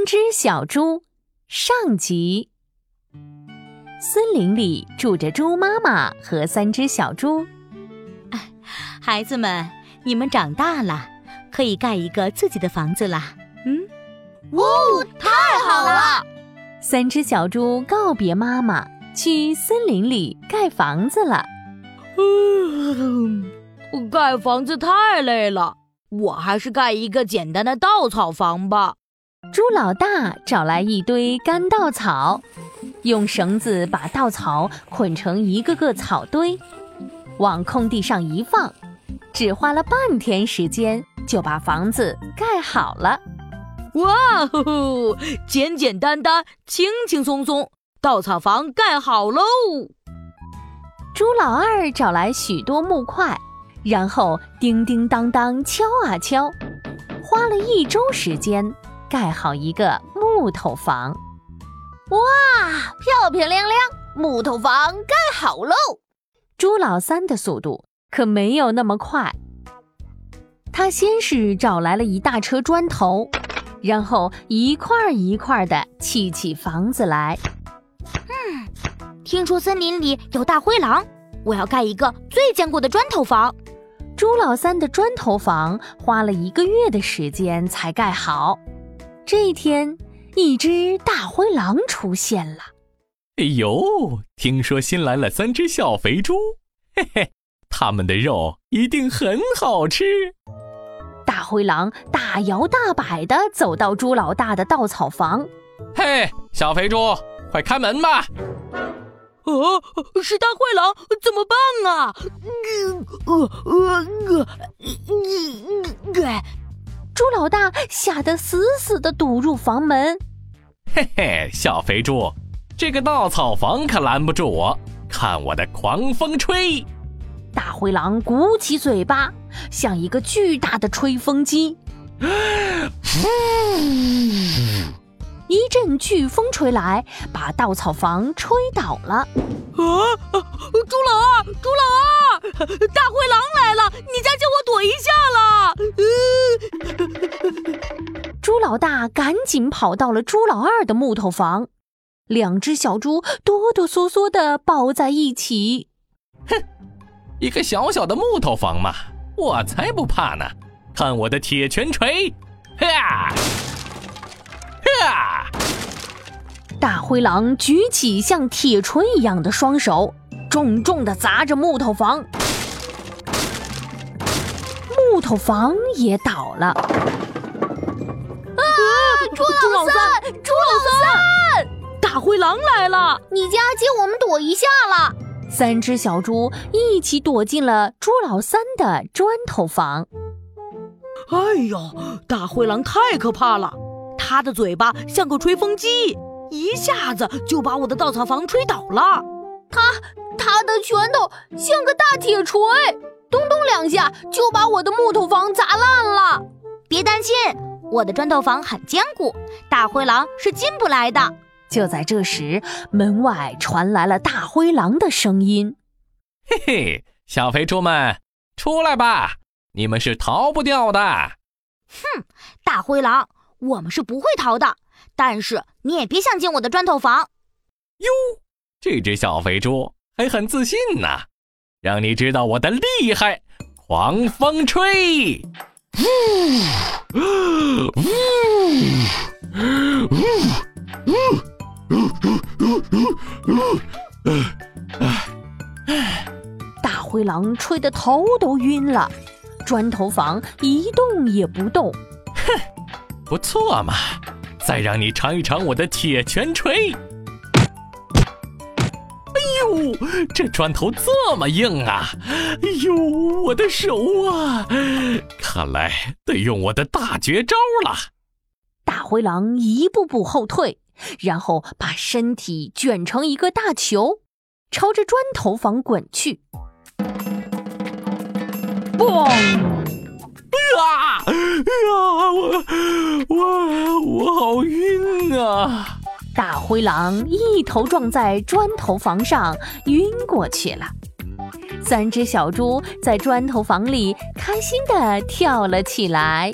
三只小猪上集。森林里住着猪妈妈和三只小猪。孩子们，你们长大了，可以盖一个自己的房子啦。嗯，哦，太好了！三只小猪告别妈妈，去森林里盖房子了。嗯，盖房子太累了，我还是盖一个简单的稻草房吧。猪老大找来一堆干稻草，用绳子把稻草捆成一个个草堆，往空地上一放，只花了半天时间就把房子盖好了。哇吼！简简单单，轻轻松松，稻草房盖好喽！猪老二找来许多木块，然后叮叮当当敲啊敲，花了一周时间。盖好一个木头房，哇，漂漂亮亮，木头房盖好喽！朱老三的速度可没有那么快，他先是找来了一大车砖头，然后一块一块的砌起房子来。嗯，听说森林里有大灰狼，我要盖一个最坚固的砖头房。朱老三的砖头房花了一个月的时间才盖好。这一天，一只大灰狼出现了。哎呦，听说新来了三只小肥猪，嘿嘿，它们的肉一定很好吃。大灰狼大摇大摆地走到猪老大的稻草房。嘿，小肥猪，快开门吧！哦，是大灰狼，怎么办啊？呃呃呃呃呃。猪老大吓得死死地堵住房门。嘿嘿，小肥猪，这个稻草房可拦不住我，看我的狂风吹！大灰狼鼓起嘴巴，像一个巨大的吹风机。一阵飓风吹来，把稻草房吹倒了。啊！猪老二，猪老二，大灰狼来了！你家叫我躲一下了。猪老大赶紧跑到了猪老二的木头房，两只小猪哆哆嗦嗦的抱在一起。哼，一个小小的木头房嘛，我才不怕呢！看我的铁拳锤！哈！哈！大灰狼举起像铁锤一样的双手，重重的砸着木头房，木头房也倒了。啊！猪老三，猪老三，大灰狼来了！你家借我们躲一下了。三只小猪一起躲进了猪老三的砖头房。哎呦，大灰狼太可怕了！它的嘴巴像个吹风机，一下子就把我的稻草房吹倒了。它它的拳头像个大铁锤，咚咚两下就把我的木头房砸烂了。别担心，我的砖头房很坚固，大灰狼是进不来的。就在这时，门外传来了大灰狼的声音：“嘿嘿，小肥猪们，出来吧，你们是逃不掉的。”哼，大灰狼。我们是不会逃的，但是你也别想进我的砖头房。哟，这只小肥猪还很自信呢，让你知道我的厉害！狂风吹，呜呜呜呜呜呜大灰狼吹得头都晕了，砖头房一动也不动。哼。不错嘛，再让你尝一尝我的铁拳锤！哎呦，这砖头这么硬啊！哎呦，我的手啊！看来得用我的大绝招了。大灰狼一步步后退，然后把身体卷成一个大球，朝着砖头房滚去。嘣！啊！呀，我我我好晕啊！大灰狼一头撞在砖头房上，晕过去了。三只小猪在砖头房里开心地跳了起来。